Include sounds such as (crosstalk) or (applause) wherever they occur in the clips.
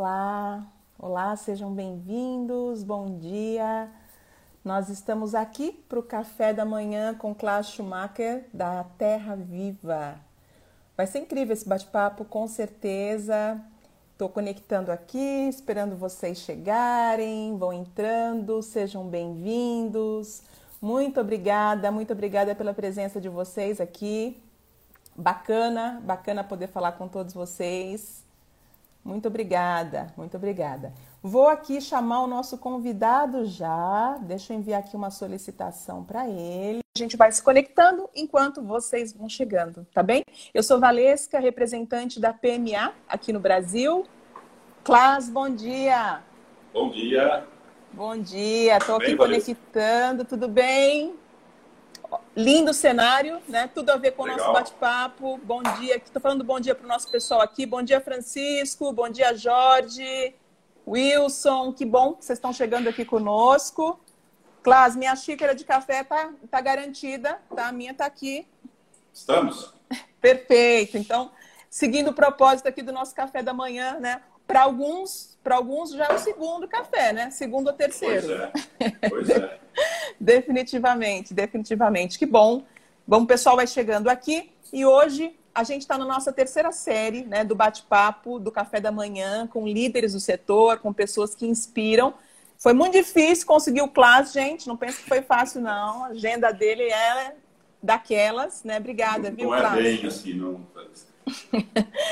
Olá, olá, sejam bem-vindos, bom dia. Nós estamos aqui para o café da manhã com Klaus Schumacher da Terra Viva. Vai ser incrível esse bate-papo, com certeza. Estou conectando aqui, esperando vocês chegarem, vão entrando, sejam bem-vindos. Muito obrigada, muito obrigada pela presença de vocês aqui. Bacana, bacana poder falar com todos vocês. Muito obrigada, muito obrigada. Vou aqui chamar o nosso convidado já. Deixa eu enviar aqui uma solicitação para ele. A gente vai se conectando enquanto vocês vão chegando, tá bem? Eu sou Valesca, representante da PMA aqui no Brasil. Clas, bom dia. Bom dia. Bom dia, estou aqui Valesca? conectando, tudo bem? Lindo cenário, né? Tudo a ver com o nosso bate-papo. Bom dia. Estou falando bom dia para o nosso pessoal aqui. Bom dia, Francisco. Bom dia, Jorge. Wilson. Que bom que vocês estão chegando aqui conosco. Clás, minha xícara de café tá, tá garantida, tá? A minha tá aqui. Estamos. (laughs) Perfeito. Então, seguindo o propósito aqui do nosso café da manhã, né? Para alguns, para alguns já é o segundo café, né? Segundo ou terceiro. Pois é. Pois é. (laughs) definitivamente, definitivamente. Que bom. Bom, o pessoal vai chegando aqui e hoje a gente está na nossa terceira série né, do bate-papo do café da manhã com líderes do setor, com pessoas que inspiram. Foi muito difícil conseguir o classe, gente. Não pense que foi fácil, não. A agenda dele é daquelas, né? Obrigada, não, viu, Não é bem assim, não. (laughs)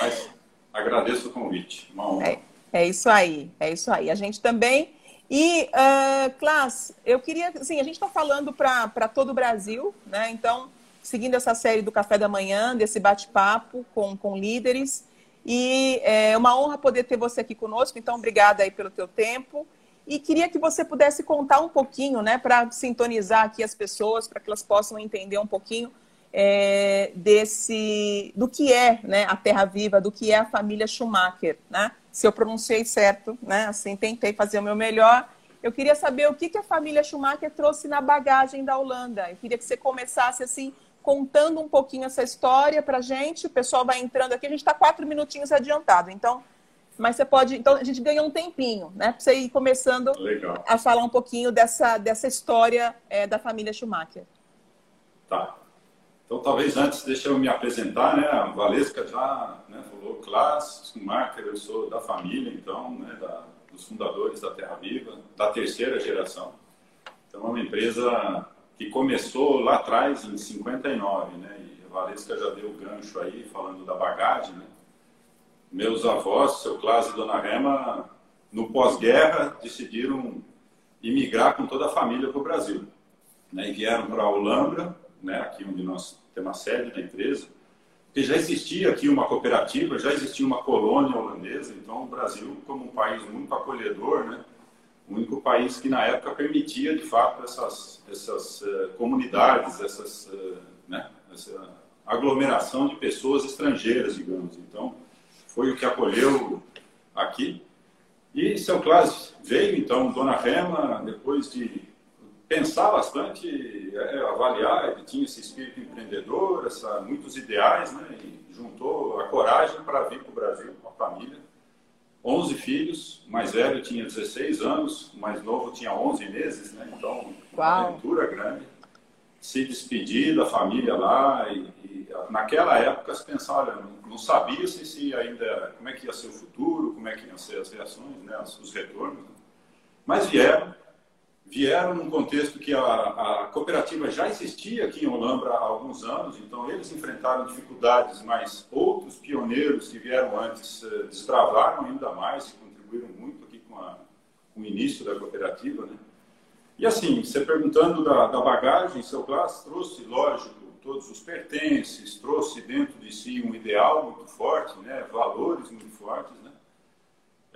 Mas agradeço o convite. Uma honra. É, é isso aí, é isso aí. A gente também e, uh, Clas, eu queria, assim, a gente está falando para todo o Brasil, né? Então, seguindo essa série do Café da Manhã, desse bate-papo com, com líderes. E é uma honra poder ter você aqui conosco, então obrigada aí pelo teu tempo. E queria que você pudesse contar um pouquinho, né, para sintonizar aqui as pessoas, para que elas possam entender um pouquinho é, desse, do que é né, a Terra Viva, do que é a família Schumacher, né? Se eu pronunciei certo, né? Assim, tentei fazer o meu melhor. Eu queria saber o que, que a família Schumacher trouxe na bagagem da Holanda. Eu queria que você começasse assim, contando um pouquinho essa história para gente. O pessoal vai entrando aqui, a gente está quatro minutinhos adiantado. Então, mas você pode. Então, a gente ganha um tempinho, né? Para você ir começando Legal. a falar um pouquinho dessa, dessa história é, da família Schumacher. Tá. Então, talvez antes, deixa eu me apresentar, né? A Valesca já né, falou, Klaas Schumacher, eu sou da família, então, né, da, dos fundadores da Terra Viva, da terceira geração. Então, é uma empresa que começou lá atrás, em 59, né? E a Valesca já deu o gancho aí, falando da bagagem, né? Meus avós, seu Klaas e Dona Rema, no pós-guerra, decidiram imigrar com toda a família para o Brasil. Né? E vieram para a Holanda, né, aqui onde nós temos a sede da empresa, porque já existia aqui uma cooperativa, já existia uma colônia holandesa, então o Brasil, como um país muito acolhedor, né, o único país que na época permitia de fato essas, essas uh, comunidades, essas, uh, né, essa aglomeração de pessoas estrangeiras, digamos. Então, foi o que acolheu aqui. E seu Clássico veio, então, Dona Rema, depois de pensar bastante, é, avaliar, ele tinha esse espírito empreendedor, essa, muitos ideais, né? E juntou a coragem para vir para o Brasil com a família. 11 filhos, o mais velho tinha 16 anos, o mais novo tinha 11 meses, né? Então, uma aventura grande. Se despedir da família lá e, e naquela época se pensava, olha, não, não sabia se, se ainda, como é que ia ser o futuro, como é que iam ser as reações, né? os retornos. Né? Mas vieram, vieram num contexto que a, a, cooperativa já existia aqui em Olambra há alguns anos, então eles enfrentaram dificuldades, mas outros pioneiros que vieram antes eh, destravaram ainda mais e contribuíram muito aqui com, a, com, o início da cooperativa. Né? E assim, você perguntando da, da bagagem, seu Glass trouxe, lógico, todos os pertences, trouxe dentro de si um ideal muito forte, né? valores muito fortes, né?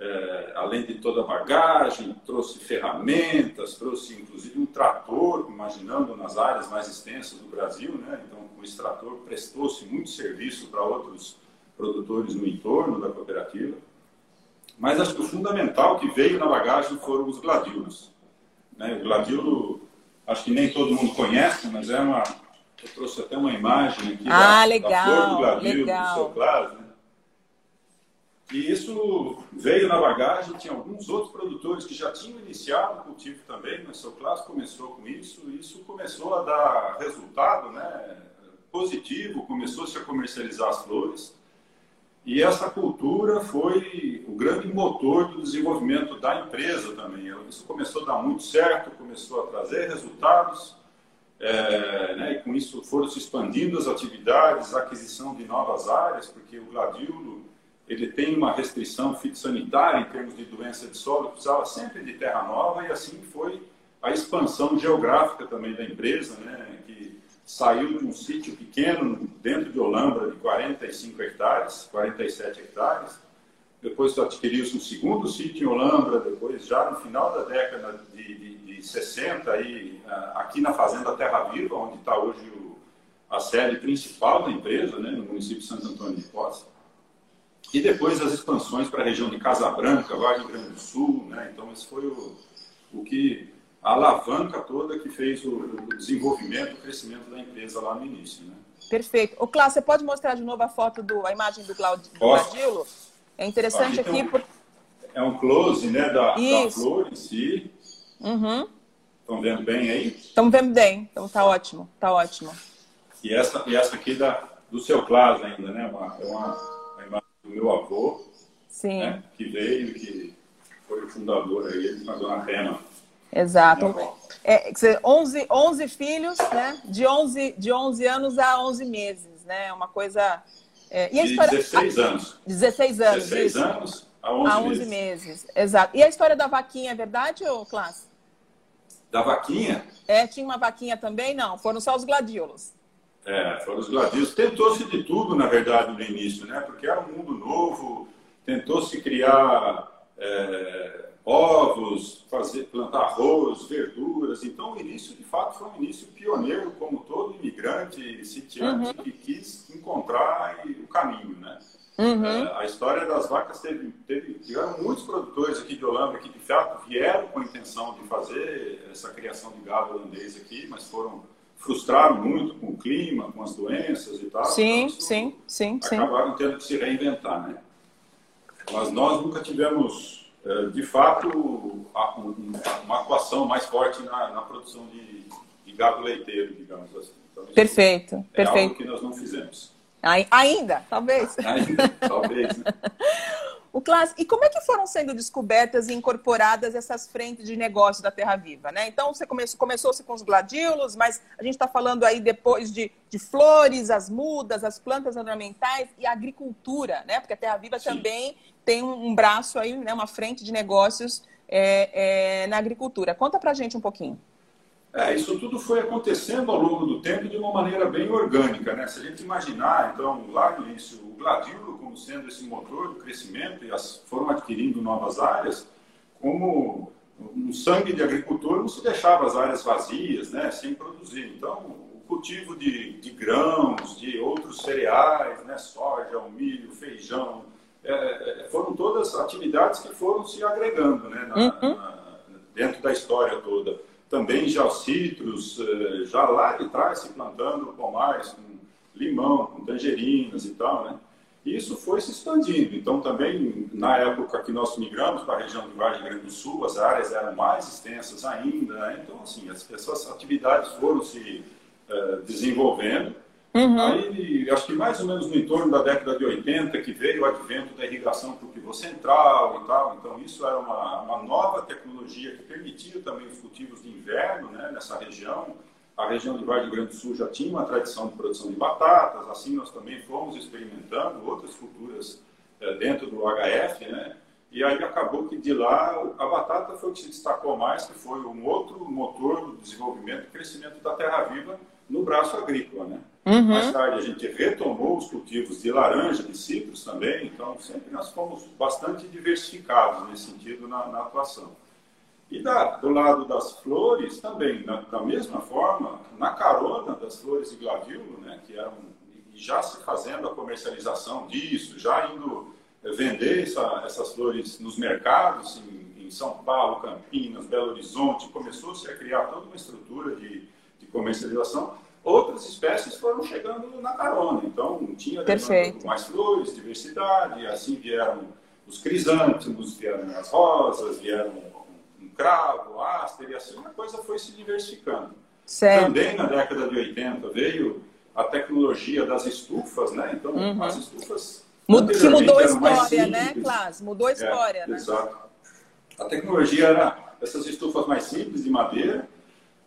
É, além de toda a bagagem, trouxe ferramentas, trouxe inclusive um trator, imaginando nas áreas mais extensas do Brasil, né? Então, o extrator prestou-se muito serviço para outros produtores no entorno da cooperativa. Mas acho que o fundamental que veio na bagagem foram os gladiolos. Né? O gladiolo, acho que nem todo mundo conhece, mas é uma. Eu trouxe até uma imagem aqui ah, da, legal, da flor do gladilo legal. do seu Claro? E isso veio na bagagem, tinha alguns outros produtores que já tinham iniciado o cultivo também, mas o Classe começou com isso, e isso começou a dar resultado né, positivo, começou-se a comercializar as flores, e essa cultura foi o grande motor do desenvolvimento da empresa também. Isso começou a dar muito certo, começou a trazer resultados, é, né, e com isso foram se expandindo as atividades, a aquisição de novas áreas, porque o gladiolo ele tem uma restrição fitossanitária em termos de doença de solo, precisava sempre de terra nova e assim foi a expansão geográfica também da empresa, né, que saiu de um sítio pequeno dentro de Olambra de 45 hectares, 47 hectares, depois adquiriu-se um segundo sítio em Olambra, depois já no final da década de, de, de 60, aí, aqui na Fazenda Terra Viva, onde está hoje o, a sede principal da empresa, né, no município de Santo Antônio de Poça. E depois as expansões para a região de Casa Branca, Vargem Grande do Sul, né? Então, esse foi o, o que a alavanca toda que fez o, o desenvolvimento, o crescimento da empresa lá no início, né? Perfeito. O Cláudio, você pode mostrar de novo a foto do a imagem do, Claudilo? É interessante aqui, aqui por... é um close, né, da, da, flor em si. Uhum. Estão vendo bem aí? Estamos vendo bem. Então tá ótimo, tá ótimo. E essa e essa aqui da do seu Cláudio ainda, né? Uma, é uma do meu avô. Né, que veio, que foi o fundador aí, ele com a dona Pena. Exato. É, 11, 11 filhos, né? De 11, de 11 anos a 11 meses, né? Uma coisa... É, e a história... 16 anos. 16 anos, 16 isso. anos a 11, a 11 meses. meses. Exato. E a história da vaquinha é verdade, ou Clássico? Da vaquinha? É, tinha uma vaquinha também? Não, foram só os gladiolos. É, foram os gladios. Tentou-se de tudo, na verdade, no início, né? Porque era um mundo novo, tentou-se criar é, ovos, fazer, plantar arroz, verduras. Então, o início, de fato, foi um início pioneiro, como todo imigrante sitiante uhum. que quis encontrar o caminho, né? Uhum. É, a história das vacas teve, teve, tiveram muitos produtores aqui de Holanda que, de fato, vieram com a intenção de fazer essa criação de gado holandês aqui, mas foram frustraram muito com o clima, com as doenças e tal. Sim, então, sim, sim, acabaram sim. tendo que se reinventar, né? Mas nós nunca tivemos, eh, de fato, uma atuação mais forte na, na produção de, de, gado leiteiro, digamos assim. Então, perfeito, é perfeito. algo que nós não fizemos. Ainda, talvez. Ainda, talvez. Né? (laughs) O Clas, e como é que foram sendo descobertas e incorporadas essas frentes de negócio da Terra Viva? Né? Então, você começou, começou-se com os gladiolos, mas a gente está falando aí depois de, de, flores, as mudas, as plantas ornamentais e a agricultura, né? Porque a Terra Viva Sim. também tem um, um, braço aí, né? uma frente de negócios é, é, na agricultura. Conta para a gente um pouquinho. É, isso tudo foi acontecendo ao longo do tempo de uma maneira bem orgânica, né? Se a gente imaginar, então, lá no início, o gladiolo como sendo esse motor do crescimento e as, foram adquirindo novas áreas, como no sangue de agricultor não se deixava as áreas vazias, né, sem produzir. Então, o cultivo de, de grãos, de outros cereais, né, soja, milho, feijão, é, é foram todas atividades que foram se agregando né, na, uhum. na, dentro da história toda também já os citros, eh, já lá de trás se plantando pomares com limão, com tangerinas e tal, né? E isso foi se expandindo. Então, também, na época que nós migramos para a região do Vargem Grande do Sul, as áreas eram mais extensas ainda. Né? Então, assim, as, essas atividades foram se uh, desenvolvendo. Uhum. Aí, acho que mais ou menos no entorno da década de 80, que veio o advento da irrigação por pivô central e tal. Então, isso era uma, uma nova tecnologia que permitia também os cultivos de inverno né, nessa região. A região do Vale do Grande do Sul já tinha uma tradição de produção de batatas, assim nós também fomos experimentando outras culturas é, dentro do HF, né? E aí acabou que de lá a batata foi o que se destacou mais, que foi um outro motor do desenvolvimento e crescimento da terra viva no braço agrícola, né? Uhum. Mais tarde a gente retomou os cultivos de laranja, de citros também, então sempre nós fomos bastante diversificados nesse sentido na, na atuação. E da, do lado das flores também, na, da mesma forma, na carona das flores de gladiolo, né, que eram já se fazendo a comercialização disso, já indo vender essa, essas flores nos mercados em, em, São Paulo, Campinas, Belo Horizonte, começou-se a criar toda uma estrutura de comercialização outras espécies foram chegando na carona. Então, tinha mais flores, diversidade, assim vieram os crisântemos, vieram as rosas, vieram um cravo, áster, e assim a coisa foi se diversificando. Certo. Também na década de 80 veio a tecnologia das estufas, né? Então, uhum. as estufas. Que mudou a história, né, Clas? Mudou a é, história, é, né? Exato. A tecnologia era essas estufas mais simples de madeira.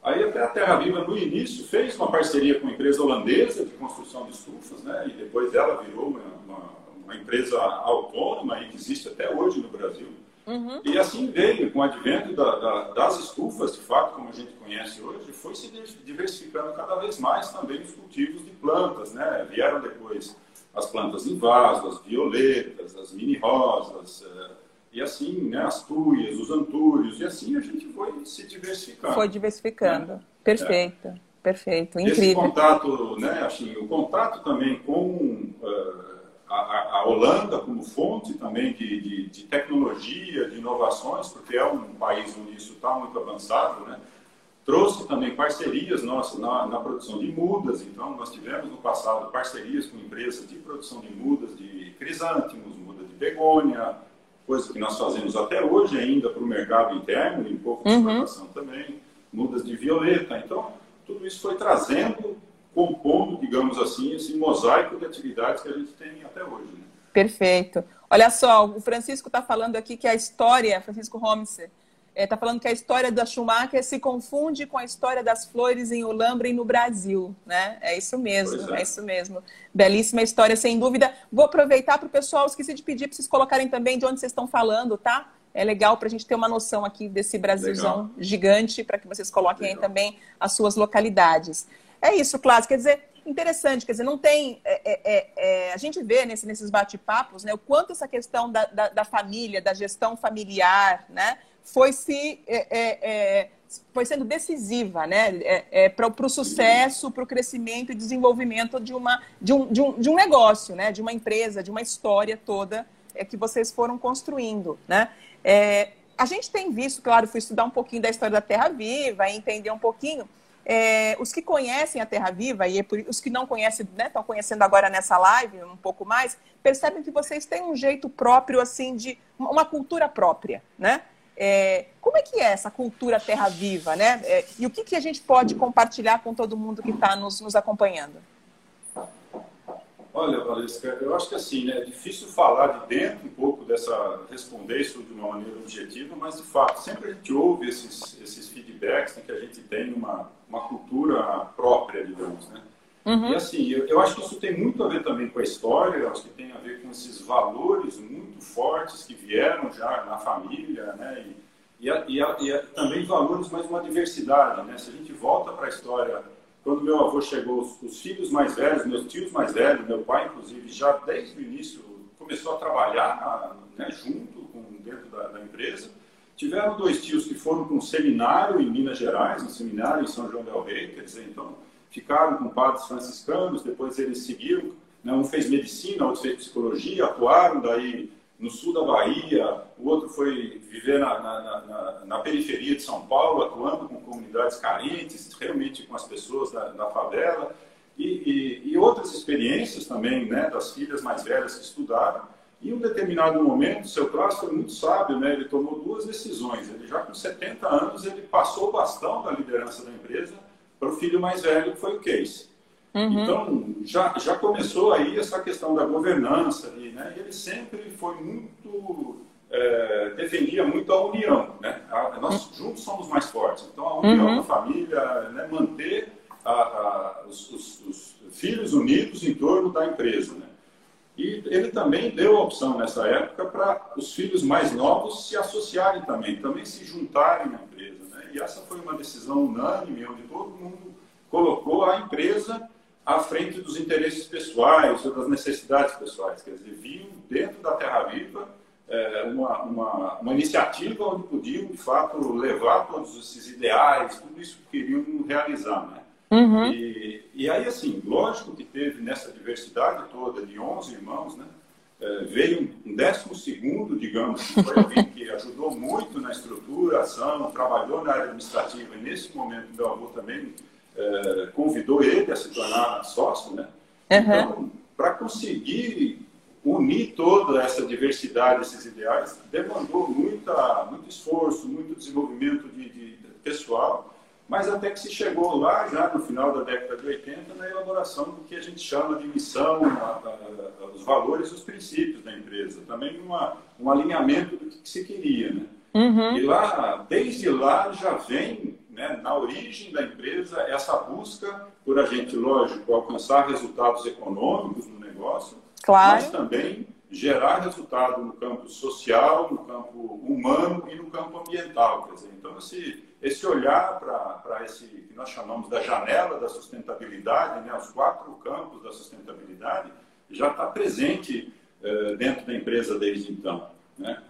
Aí até a Terra Viva, no início, fez uma parceria com uma empresa holandesa de construção de estufas, né? E depois ela virou uma, uma, uma empresa autônoma e que existe até hoje no Brasil. Uhum. E assim veio, com o advento da, da, das estufas, de fato, como a gente conhece hoje, foi se diversificando cada vez mais também os cultivos de plantas, né? Vieram depois as plantas em vaso, as violetas, as mini-rosas, eh, e assim, né, as tuias, os antúrios, e assim a gente foi se diversificando. Foi diversificando. Né? Perfeito, é. perfeito, incrível. Esse contato, né, assim, o contato também com... Uh, a, a, Holanda como fonte também de, de, de, tecnologia, de inovações, porque é um país onde isso está muito avançado, né? trouxe também parcerias nossas na, na, produção de mudas. Então, nós tivemos no passado parcerias com empresas de produção de mudas, de crisântemos, muda de begônia, coisa que nós fazemos até hoje ainda para o mercado interno, em pouco de uhum. exportação também, mudas de violeta. Então, tudo isso foi trazendo compondo, digamos assim, esse mosaico de atividades que a gente tem até hoje. Né? Perfeito. Olha só, o Francisco está falando aqui que a história, Francisco Holmes, está é, falando que a história da Schumacher se confunde com a história das flores em Olambra e no Brasil, né? É isso mesmo, é. é. isso mesmo. Belíssima história, sem dúvida. Vou aproveitar para o pessoal, esqueci de pedir para vocês colocarem também de onde vocês estão falando, tá? É legal para a gente ter uma noção aqui desse Brasilzão legal. gigante, para que vocês coloquem legal. aí também as suas localidades. É isso, Clássico. Quer dizer, interessante, quer dizer, não tem. É, é, é, é, a gente vê nesse, nesses bate-papos né, o quanto essa questão da, da, da, família, da gestão familiar, né, foi se. É, é, foi sendo decisiva né, para o sucesso, para o crescimento e desenvolvimento de, uma, de, um, de, um, de um negócio, né, de uma empresa, de uma história toda que vocês foram construindo. Né? a gente tem visto, claro, fui estudar um pouquinho da história da Terra Viva, entender um pouquinho é, os que conhecem a Terra Viva, e é os que não conhecem, né, estão conhecendo agora nessa live um pouco mais, percebem que vocês têm um jeito próprio, assim, de uma cultura própria, né? É, como é que é essa cultura Terra Viva, né? É, e o que, que a gente pode compartilhar com todo mundo que está nos, nos acompanhando? Olha, Valesca, eu acho que assim, né, é difícil falar de dentro um pouco dessa, responder isso de uma maneira objetiva, mas de fato, sempre a gente ouve esses, esses feedbacks né, que a gente tem uma, uma cultura própria, digamos, né? Uhum. E assim, eu, eu, acho que isso tem muito a ver também com a história, eu acho que tem a ver com esses valores muito fortes que vieram já na família, né? E, e, a, e, a, e a, também valores, mais uma diversidade, né? Se a gente volta para a história quando meu avô chegou, os, os, filhos mais velhos, meus tios mais velhos, meu pai, inclusive, já desde o início começou a trabalhar né, junto com, dentro da, da, empresa. Tiveram dois tios que foram para um seminário em Minas Gerais, um seminário em São João del Rei, quer dizer, então ficaram com padres franciscanos, depois eles seguiram, né, um fez medicina, outro fez psicologia, atuaram daí no sul da Bahia, o outro foi viver na, na, na, na, periferia de São Paulo, atuando com comunidades carentes, realmente com as pessoas da, da favela, e, e, e, outras experiências também, né, das filhas mais velhas que estudaram. E em um determinado momento, seu Clássico foi muito sábio, né, ele tomou duas decisões. Ele já com 70 anos, ele passou o bastão da liderança da empresa para o filho mais velho, que foi o Case. Uhum. Então, já, já começou aí essa questão da governança, ali, né? e ele sempre foi muito, é, defendia muito a união. Né? A, nós juntos somos mais fortes. Então, a união uhum. da família, né? manter a, a, os, os, os, filhos unidos em torno da empresa. Né? E ele também deu a opção nessa época para os filhos mais novos se associarem também, também se juntarem empresa. E essa foi uma decisão unânime, onde todo mundo colocou a empresa à frente dos interesses pessoais ou das necessidades pessoais. Quer dizer, viam dentro da Terra Viva é, uma, uma, uma, iniciativa onde podiam, de fato, levar todos esses ideais, tudo isso que queriam realizar. Né? Uhum. E, e, aí, assim, lógico que teve nessa diversidade toda de 11 irmãos, né? É, veio um décimo segundo, digamos, que foi alguém que ajudou muito na estruturação, trabalhou na área administrativa, e nesse momento meu avô também convidou ele a se tornar sócio, né? Uhum. Então, para conseguir unir toda essa diversidade, esses ideais, demandou muita, muito esforço, muito desenvolvimento de, de, de pessoal, mas até que se chegou lá, já no final da década de 80, na elaboração do que a gente chama de missão, a, a, a, os valores e os princípios da empresa. Também uma, um alinhamento do que se queria. Né? Uhum. E lá, desde lá, já vem né, na origem da empresa essa busca por a gente, lógico, alcançar resultados econômicos no negócio, claro. mas também gerar resultado no campo social, no campo humano e no campo ambiental. Quer dizer, então, esse, esse olhar para esse que nós chamamos da janela da sustentabilidade, né, os quatro campos da sustentabilidade, já está presente uh, dentro da empresa desde então. Né?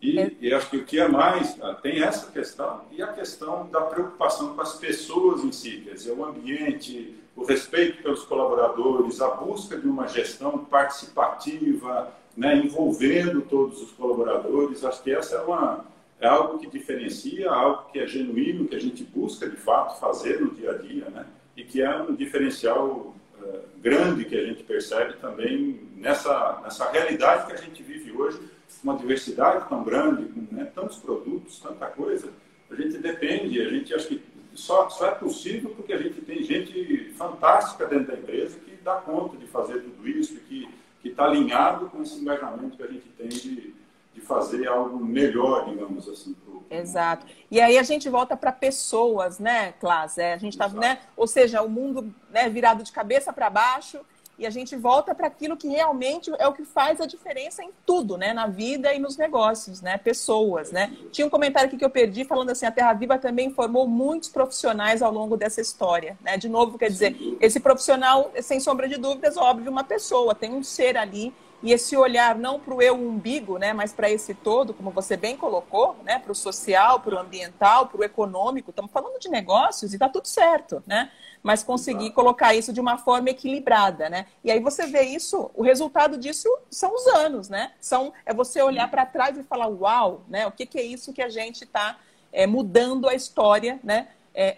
E, é. e, acho que o que é mais, ah, tem essa questão, e a questão da preocupação com as pessoas em si, quer dizer, o ambiente, o respeito pelos colaboradores, a busca de uma gestão participativa, né, envolvendo todos os colaboradores. Acho que essa é, uma, é algo que diferencia, algo que é genuíno, que a gente busca de fato fazer no dia a dia, né, e que é um diferencial uh, grande que a gente percebe também nessa, nessa realidade que a gente vive hoje, uma diversidade tão grande, com né, tantos produtos, tanta coisa. A gente depende, a gente acha que só, só é possível porque a gente tem gente fantástica dentro da empresa que dá conta de fazer tudo isso, que está alinhado com esse engajamento que a gente tem de, de fazer algo melhor, digamos assim. Pro... Exato. E aí a gente volta para pessoas, né, Clás? É, a gente está, né? Ou seja, o mundo né, virado de cabeça para baixo e a gente volta para aquilo que realmente é o que faz a diferença em tudo, né? Na vida e nos negócios, né? Pessoas, né? Tinha um comentário aqui que eu perdi falando assim, a Terra Viva também formou muitos profissionais ao longo dessa história, né? De novo, quer dizer, esse profissional, sem sombra de dúvidas, óbvio, uma pessoa, tem um ser ali e esse olhar não para o eu umbigo, né, mas para esse todo, como você bem colocou, né, para o social, para o ambiental, para o econômico. Estamos falando de negócios e está tudo certo, né? mas conseguir Exato. colocar isso de uma forma equilibrada, né? E aí você vê isso, o resultado disso são os anos, né? São, é você olhar para trás e falar, uau, né? O que, que é isso que a gente está é, mudando a história, né? É,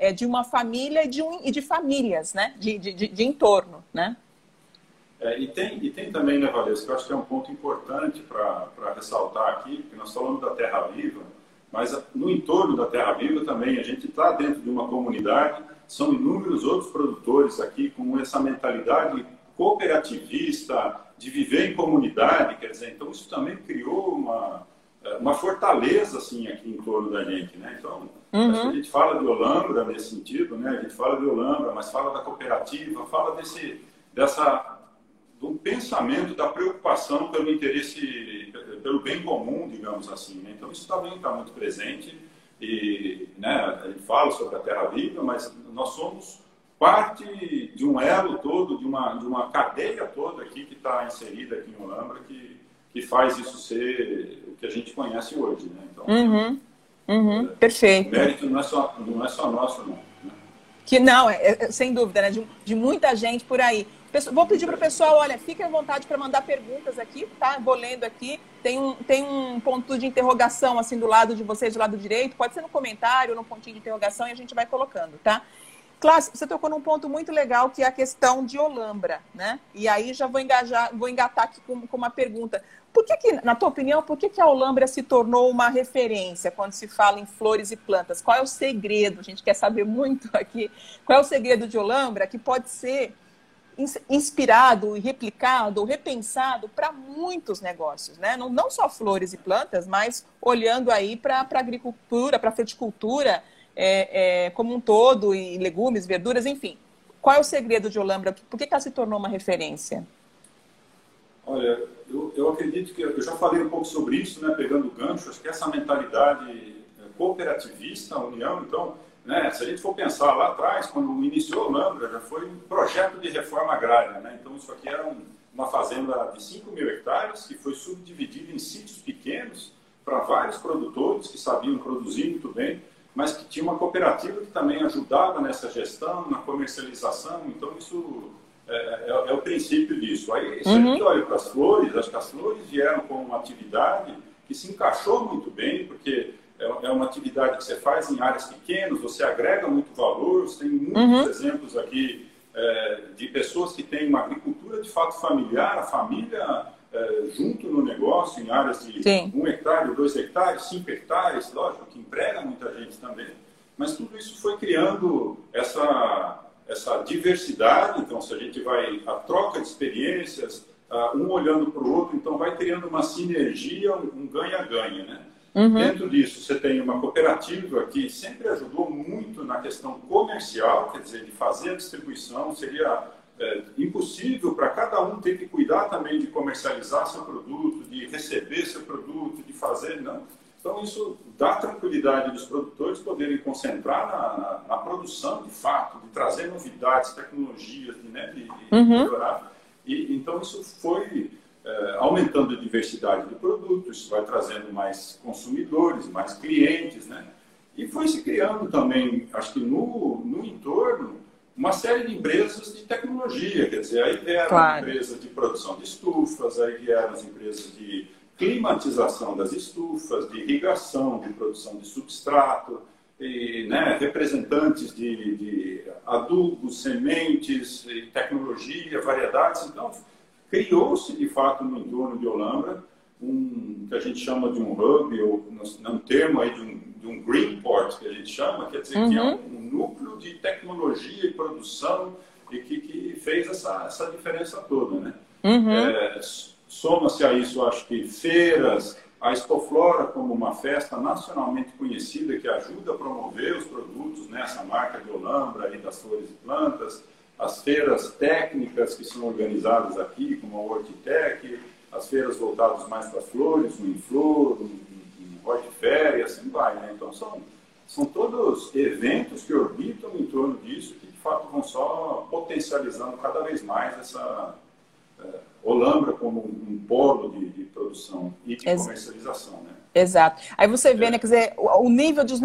é, é, de uma família e de, um, e de famílias, né? De, de, de, de entorno, né? É, e, tem, e tem também, né, Valesca, que eu acho que é um ponto importante para ressaltar aqui, porque nós falamos da Terra Viva, mas no entorno da Terra Viva também a gente está dentro de uma comunidade são inúmeros outros produtores aqui com essa mentalidade cooperativista, de viver em comunidade, quer dizer, então isso também criou uma, uma fortaleza assim aqui em torno da gente, né? Então, uhum. a gente fala de Olambra nesse sentido, né? A gente fala de Olambra, mas fala da cooperativa, fala desse dessa do pensamento da preocupação pelo interesse pelo bem comum, digamos assim, né? Então isso também está muito presente e né, gente fala sobre a Terra Viva, mas nós somos parte de um elo todo, de uma, de uma cadeia toda aqui que está inserida aqui em Olambra, que, que faz isso ser o que a gente conhece hoje. Né? Então, uhum, uhum, é, perfeito. O mérito não é só, não é só nosso, não. Né? Que não, é, é, sem dúvida, né? de, de muita gente por aí. Vou pedir para o pessoal, olha, fiquem à vontade para mandar perguntas aqui, tá? Vou lendo aqui. Tem um, tem um ponto de interrogação assim do lado de vocês, do lado direito. Pode ser no comentário, no pontinho de interrogação e a gente vai colocando, tá? Clássico, você tocou num ponto muito legal que é a questão de Olambra, né? E aí já vou engajar, vou engatar aqui com, com uma pergunta. Por que, que, na tua opinião, por que, que a Olambra se tornou uma referência quando se fala em flores e plantas? Qual é o segredo? A gente quer saber muito aqui. Qual é o segredo de Olambra que pode ser inspirado, replicado, repensado para muitos negócios, né? Não, não só flores e plantas, mas olhando aí para a agricultura, para a fruticultura é, é, como um todo, e legumes, verduras, enfim. Qual é o segredo de Olambra? Por que, que ela se tornou uma referência? Olha, eu, eu acredito que eu já falei um pouco sobre isso, né? Pegando o gancho, acho que essa mentalidade cooperativista, a união, então né? Se a gente for pensar lá atrás, quando iniciou o Lambra, já foi um projeto de reforma agrária. Né? Então, isso aqui era um, uma fazenda de 5 mil hectares, que foi subdividida em sítios pequenos para vários produtores que sabiam produzir muito bem, mas que tinha uma cooperativa que também ajudava nessa gestão, na comercialização. Então, isso é, é, é o princípio disso. Aí, se uhum. a gente olha para as flores, acho que as flores vieram com uma atividade que se encaixou muito bem, porque é, é uma atividade que você faz em áreas pequenas, você agrega muito valor, você tem muitos uhum. exemplos aqui é, de pessoas que têm uma agricultura de fato familiar, a família é, junto no negócio, em áreas de Sim. um hectare, dois hectares, cinco hectares, lógico, que emprega muita gente também. Mas tudo isso foi criando essa, essa diversidade. Então, se a gente vai, a troca de experiências, uh, um olhando para o outro, então vai criando uma sinergia, um ganha-ganha, né? Uhum. Dentro disso, você tem uma cooperativa que sempre ajudou muito na questão comercial, quer dizer, de fazer a distribuição. Seria é, impossível para cada um ter que cuidar também de comercializar seu produto, de receber seu produto, de fazer. Não. Então, isso dá tranquilidade dos produtores poderem concentrar na, na, na produção de fato, de trazer novidades, tecnologias, de, né, de, de uhum. melhorar. E, então, isso foi é, aumentando a diversidade do produto, isso vai trazendo mais consumidores, mais clientes, né? E foi se criando também, acho que no, no entorno, uma série de empresas de tecnologia, quer dizer, aí vieram claro. empresas de produção de estufas, aí vieram as empresas de climatização das estufas, de irrigação, de produção de substrato, e, né, representantes de, de adubos, sementes, tecnologia, variedades. Então, criou-se, de fato, no entorno de Olambra, um que a gente chama de um hub, ou um termo aí de um, de um greenport, que a gente chama, quer dizer, uhum. que é um, um, núcleo de tecnologia e produção e que, que fez essa, essa diferença toda, né? Uhum. É, Soma-se a isso, acho que feiras, a Expoflora como uma festa nacionalmente conhecida que ajuda a promover os produtos, né? essa marca de Olambra aí das flores e plantas, as feiras técnicas que são organizadas aqui, como a Hortitec, as feiras voltadas mais para flores, o Inflor, o Hortifera e assim vai. Né? Então, são, são todos eventos que orbitam em torno disso que, de fato, vão só potencializando cada vez mais essa é, Olambra como um, um polo de, de, produção e de comercialização. Né? Exato. Aí você vê, é. né, quer dizer, o, o nível dos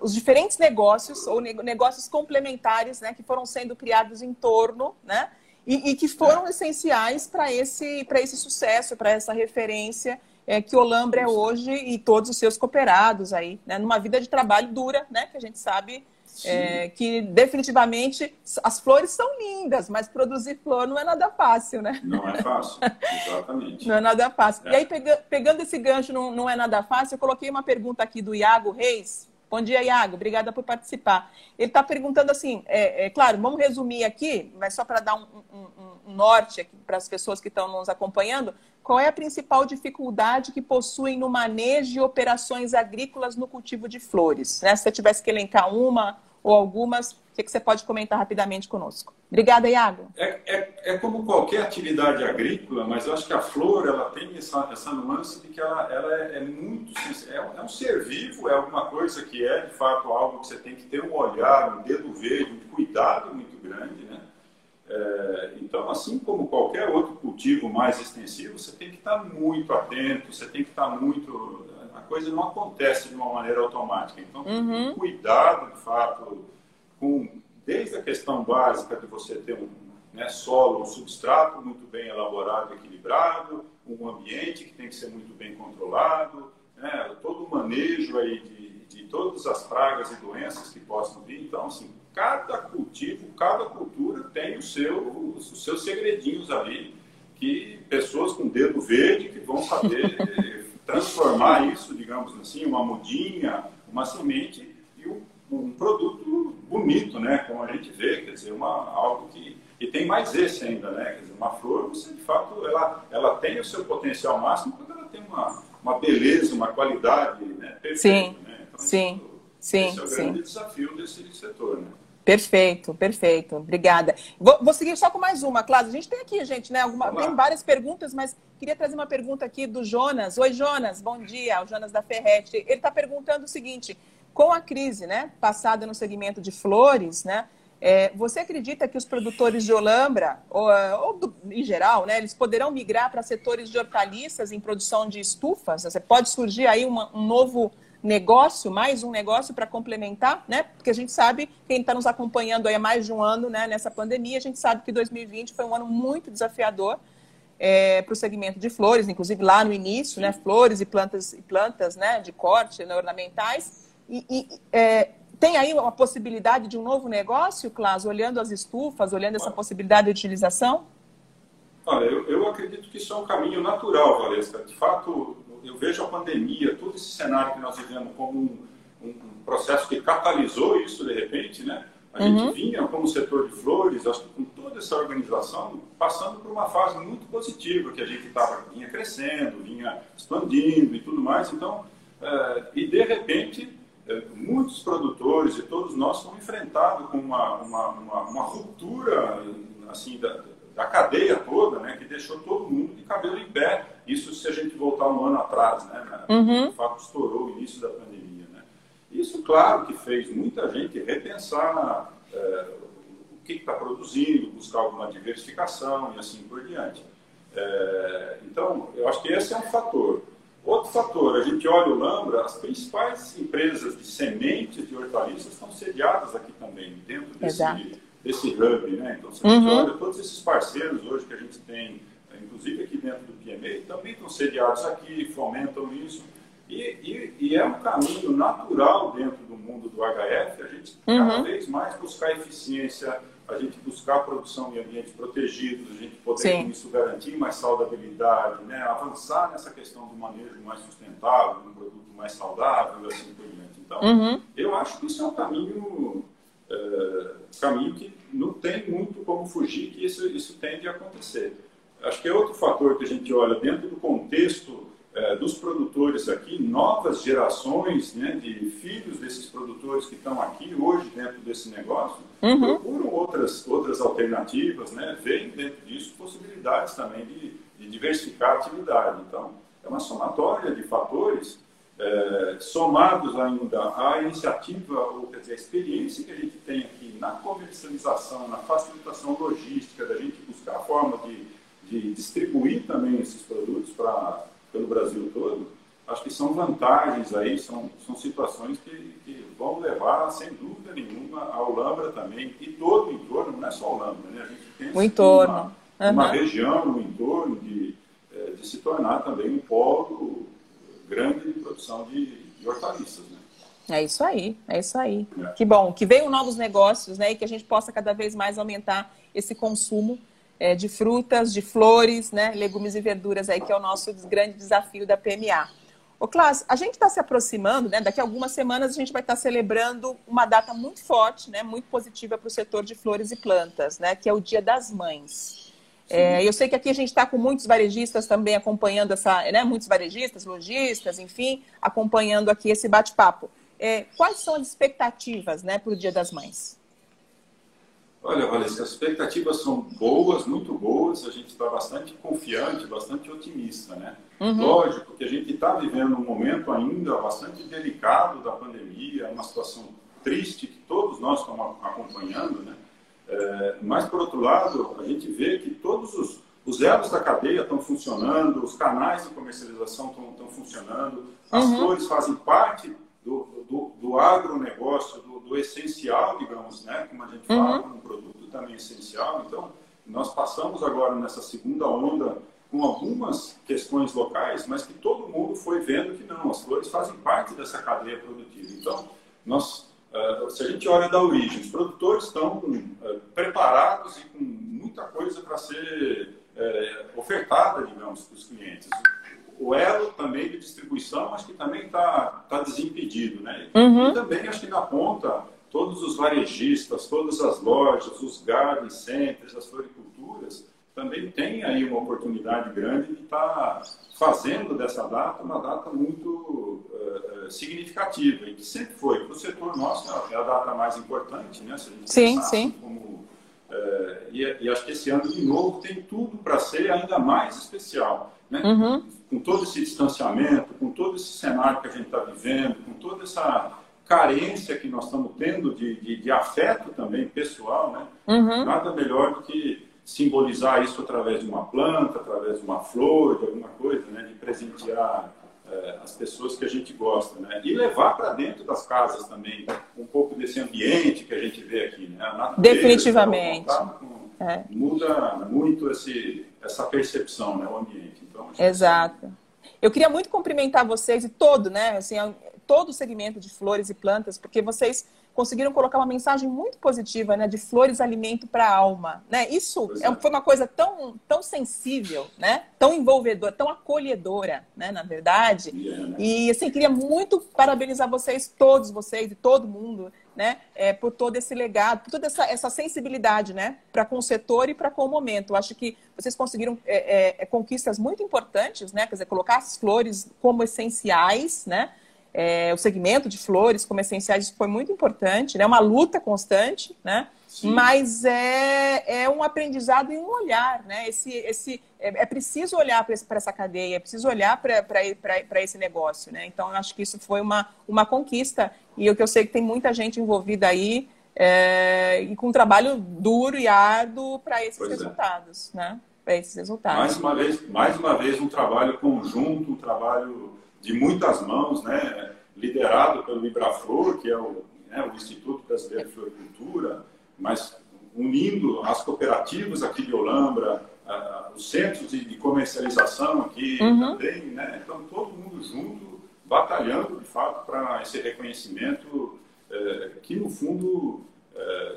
os diferentes negócios ou negócios complementares, né, que foram sendo criados em torno, né, e, e que foram é. essenciais para esse, esse sucesso, para essa referência é, que Olambra é hoje e todos os seus cooperados aí, né, numa vida de trabalho dura, né, que a gente sabe é, que definitivamente as flores são lindas, mas produzir flor não é nada fácil, né? Não é fácil, (laughs) exatamente. não é nada fácil. É. E aí, pega, pegando esse gancho, não, não é nada fácil, eu coloquei uma pergunta aqui do Iago Reis, Bom dia, Iago. Obrigada por participar. Ele está perguntando assim, é, é, claro, vamos resumir aqui, mas só para dar um, um, um norte para as pessoas que estão nos acompanhando, qual é a principal dificuldade que possuem no manejo de operações agrícolas no cultivo de flores? Né? Se você tivesse que elencar uma ou algumas, o que, que você pode comentar rapidamente conosco? Obrigada, Iago. É, é, é, como qualquer atividade agrícola, mas eu acho que a flor ela tem essa, essa nuance de que ela, ela é, é muito. É, é, um ser vivo, é alguma coisa que é de fato algo que você tem que ter um olhar, um dedo verde, um cuidado muito grande, né? É, então, assim como qualquer outro cultivo mais extensivo, você tem que estar muito atento, você tem que estar muito a coisa não acontece de uma maneira automática. Então, uhum. cuidado, de fato, com, desde a questão básica de você ter um né, solo, um substrato muito bem elaborado, equilibrado, um ambiente que tem que ser muito bem controlado, né, todo o manejo aí de, de todas as pragas e doenças que possam vir. Então, assim, cada cultivo, cada tem o seu, os seus segredinhos ali, que pessoas com dedo verde que vão saber (laughs) transformar isso, digamos assim, uma mudinha, uma semente e um, um, produto bonito, né? Como a gente vê, quer dizer, uma, algo que e tem mais esse ainda, né? Quer dizer, uma flor, você de fato, ela, ela tem o seu potencial máximo quando ela tem uma, uma beleza, uma qualidade, né? Perfeita, sim, né? Então, sim, isso, sim, esse é o sim. grande desafio desse setor, né? Perfeito, perfeito. Obrigada. Vou, vou, seguir só com mais uma, Cláudia. A gente tem aqui, gente, né? Alguma, tem várias perguntas, mas queria trazer uma pergunta aqui do Jonas. Oi, Jonas, bom dia. O Jonas da Ferrete. Ele está perguntando o seguinte: com a crise, né, passada no segmento de flores, né? É, você acredita que os produtores de Olambra, ou, ou do, em geral, né, eles poderão migrar para setores de hortaliças em produção de estufas? Você pode surgir aí uma, um novo negócio, mais um negócio para complementar, né? Porque a gente sabe, quem está nos acompanhando aí há mais de um ano né, nessa pandemia, a gente sabe que 2020 foi um ano muito desafiador é, para o segmento de flores, inclusive lá no início, né? Flores e plantas e plantas né, de corte, né, ornamentais. E, e é, tem aí uma possibilidade de um novo negócio, Cláudio, olhando as estufas, olhando essa possibilidade de utilização? Olha, eu, eu acredito que isso é um caminho natural, Valesca. De fato, eu vejo a pandemia, todo esse cenário que nós vivemos como um, um processo que catalisou isso de repente, né? A uhum. gente vinha como setor de flores, acho que com toda essa organização, passando por uma fase muito positiva, que a gente tava, vinha crescendo, vinha expandindo e tudo mais. Então, é, e de repente, é, muitos produtores e todos nós fomos enfrentados com uma, uma, uma, uma ruptura assim, da, da cadeia toda, né, que deixou todo mundo de cabelo em pé. Isso se a gente voltar um ano atrás, né, uhum. de fato estourou o início da pandemia. Né. Isso, claro, que fez muita gente repensar é, o que está produzindo, buscar alguma diversificação e assim por diante. É, então, eu acho que esse é um fator. Outro fator, a gente olha o Lambra, as principais empresas de sementes de hortaliças estão sediadas aqui também, dentro desse, desse hub. Né? Então, se a gente uhum. olha todos esses parceiros hoje que a gente tem, inclusive aqui dentro do PMA, também estão sediados aqui, fomentam isso. E, e, e, é um caminho natural dentro do mundo do HF a gente uhum. cada vez mais buscar eficiência, a gente buscar produção em ambientes protegidos, a gente poder Sim. com isso garantir mais saudabilidade, né? avançar nessa questão do manejo mais sustentável, um produto mais saudável, assim por diante. Então, uhum. eu acho que isso é um caminho, é, caminho que não tem muito como fugir, que isso, isso tende a acontecer. Acho que é outro fator que a gente olha dentro do contexto é, dos produtores aqui, novas gerações né, de filhos desses produtores que estão aqui hoje dentro desse negócio, uhum. procuram outras, outras alternativas, né, veem dentro disso possibilidades também de, de diversificar a atividade. Então, é uma somatória de fatores é, somados ainda à iniciativa, ou quer dizer, a experiência que a gente tem aqui na comercialização, na facilitação logística, da gente buscar a forma de, de distribuir também esses produtos para pelo Brasil todo, acho que são vantagens aí, são, são situações que, que vão levar, sem dúvida nenhuma, ao Lambra também, e todo o entorno, não é só o Lambra, né? A gente tem o entorno. Uma, uhum. uma região no entorno de, eh, de se tornar também um polo grande de produção de, de hortaliças, né? É isso aí, é isso aí. É. Que bom, que venham novos negócios, né? E que a gente possa cada vez mais aumentar esse consumo é, de frutas, de flores, né, legumes e verduras aí, que é o nosso grande desafio da PMA. Ô, Cláudio, a gente está se aproximando, né? Daqui a algumas semanas a gente vai estar tá celebrando uma data muito forte, né? Muito positiva para o setor de flores e plantas, né? Que é o Dia das Mães. É, eu sei que aqui a gente está com muitos varejistas também acompanhando essa, né? Muitos varejistas, lojistas, enfim, acompanhando aqui esse bate-papo. É, quais são as expectativas, né, para o Dia das Mães? Olha, Valência, as expectativas são boas, muito boas. A gente está bastante confiante, bastante otimista, né? Uhum. Lógico que a gente está vivendo um momento ainda bastante delicado da pandemia, uma situação triste que todos nós estamos acompanhando, né? É, mas, por outro lado, a gente vê que todos os, os elos da cadeia estão funcionando, os canais de comercialização estão, estão funcionando, as uhum. flores fazem parte do, do, do agronegócio, do, do, essencial, digamos, né? como a gente fala, uhum. um produto também essencial. Então, nós passamos agora nessa segunda onda com algumas questões locais, mas que todo mundo foi vendo que não, as flores fazem parte dessa cadeia produtiva. Então, nós, uh, se a gente olha da origem, os produtores estão uh, preparados e com muita coisa para ser uh, ofertada, digamos, para os clientes o elo também de distribuição, acho que também está tá desimpedido, né? Uhum. E também acho que na ponta, todos os varejistas, todas as lojas, os garden centers, as floriculturas, também tem aí uma oportunidade grande de estar tá fazendo dessa data uma data muito uh, significativa e que sempre foi para o setor nosso é a data mais importante, né? sim, sim. Como, uh, e, e, acho que esse ano de novo tem tudo para ser ainda mais especial, né? Uhum com todo esse distanciamento, com todo esse cenário que a gente está vivendo, com toda essa carência que nós estamos tendo de, de, de afeto também pessoal, né? Uhum. Nada melhor do que simbolizar isso através de uma planta, através de uma flor, de alguma coisa, né? De presentear é, as pessoas que a gente gosta, né? E levar para dentro das casas também um pouco desse ambiente que a gente vê aqui, né? Definitivamente. Com, é. Muda muito esse, essa percepção, né? O ambiente. Então, Exato. Eu queria muito cumprimentar vocês e todo, né, assim, todo o segmento de flores e plantas, porque vocês conseguiram colocar uma mensagem muito positiva, né? De flores alimento para a alma, né? Isso é. foi uma coisa tão, tão sensível, né? Tão envolvedora, tão acolhedora, né? Na verdade. Yeah. E assim queria muito parabenizar vocês, todos vocês e todo mundo, né? É, por todo esse legado, por toda essa, essa sensibilidade, né? Para com o setor e para com o momento. Eu acho que vocês conseguiram é, é, é, conquistas muito importantes, né? Quer dizer, colocar as flores como essenciais, né? É, o segmento de flores como essenciais isso foi muito importante, né? Uma luta constante, né? Sim. Mas é, é um aprendizado e um olhar, né? Esse, esse, é, é preciso olhar para essa cadeia, é preciso olhar para esse negócio, né? Então, eu acho que isso foi uma, uma conquista e o que eu sei que tem muita gente envolvida aí é, e com um trabalho duro e árduo para esses pois é. resultados, né? Para esses resultados. Mais uma vez, mais uma vez um trabalho conjunto, um trabalho de muitas mãos, né? Liderado pelo Ibraflor, que é o, né, o Instituto Brasileiro de Floricultura, mas unindo as cooperativas aqui de Olambra, os centros de, comercialização aqui uhum. também, né? Então, todo mundo junto, batalhando, de fato, para esse reconhecimento é, que, no fundo, é,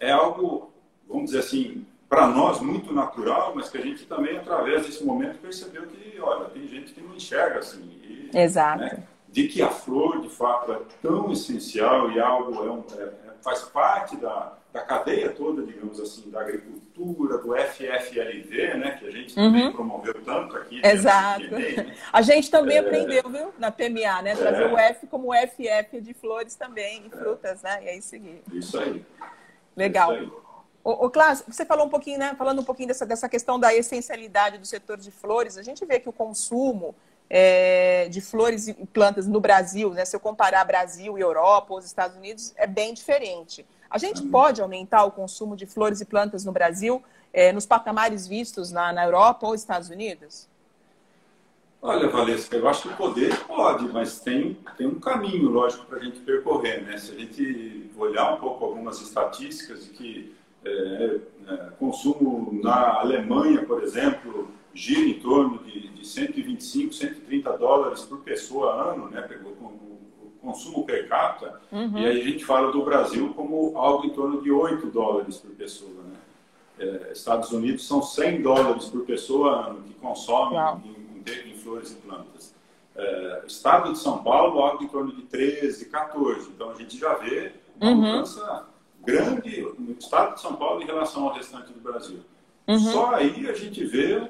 é algo, vamos dizer assim, para nós muito natural, mas que a gente também, através desse momento, percebeu que, olha, tem gente que não enxerga assim. E, Exato. Né, de que a flor, de fato, é tão essencial e algo é um, é, faz parte da, da cadeia toda, digamos assim, da agricultura, do FFLV, né, que a gente uhum. também promoveu tanto aqui. Exato. né? A gente também é... aprendeu, viu, na PMA, né, trazer é... o F como FF de flores também, em frutas, né, e aí seguir. Isso aí. Legal. Isso aí. Ô, Cláudio, você falou um pouquinho, né, falando um pouquinho dessa, dessa questão da essencialidade do setor de flores, a gente vê que o consumo é, de flores e plantas no Brasil, né, se eu comparar Brasil e Europa ou os Estados Unidos, é bem diferente. A gente uhum. pode aumentar o consumo de flores e plantas no Brasil é, nos patamares vistos na, na Europa ou Estados Unidos? Olha, Valesca, eu acho que poder pode, mas tem, tem um caminho, lógico, para a gente percorrer. Né? Se a gente olhar um pouco algumas estatísticas de que é, é, consumo na Alemanha, por exemplo, gira em torno de, de 125, 130 dólares por pessoa ano, né, o consumo per capita, uhum. e aí a gente fala do Brasil como algo em torno de 8 dólares por pessoa. Né? É, Estados Unidos são 100 dólares por pessoa ano que consomem em, em, em, flores e plantas. É, Estado de São Paulo, algo em torno de 13, 14. Então a gente já vê uma uhum. mudança grande no Estado de São Paulo em relação ao restante do Brasil. Uhum. Só aí a gente vê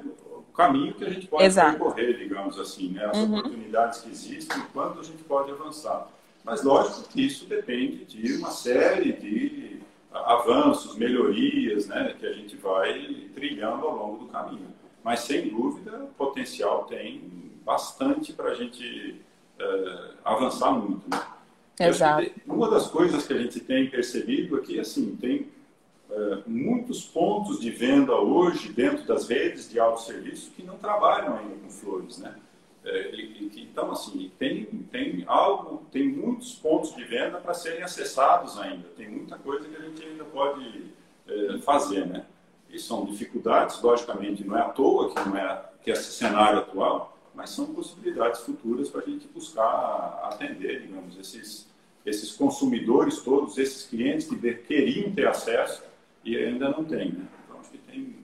caminho que a gente pode Exato. percorrer, digamos assim, né? as uhum. oportunidades que existem, quanto a gente pode avançar. Mas lógico que isso depende de uma série de avanços, melhorias, né, que a gente vai trilhando ao longo do caminho. Mas sem dúvida, o potencial tem bastante para a gente uh, avançar muito. Né? Exato. Uma das coisas que a gente tem percebido aqui, assim, tem é, muitos pontos de venda hoje dentro das redes de autosserviço que não trabalham ainda com flores, né? É, e, e, então, assim, tem, tem algo, tem muitos pontos de venda para serem acessados ainda. Tem muita coisa que a gente ainda pode é, fazer, né? E são dificuldades, logicamente, não é à toa que não é que esse cenário atual, mas são possibilidades futuras para a gente buscar atender, digamos, esses, esses consumidores todos, esses clientes que queriam ter acesso e ainda não tem. Né? Então, acho que tem,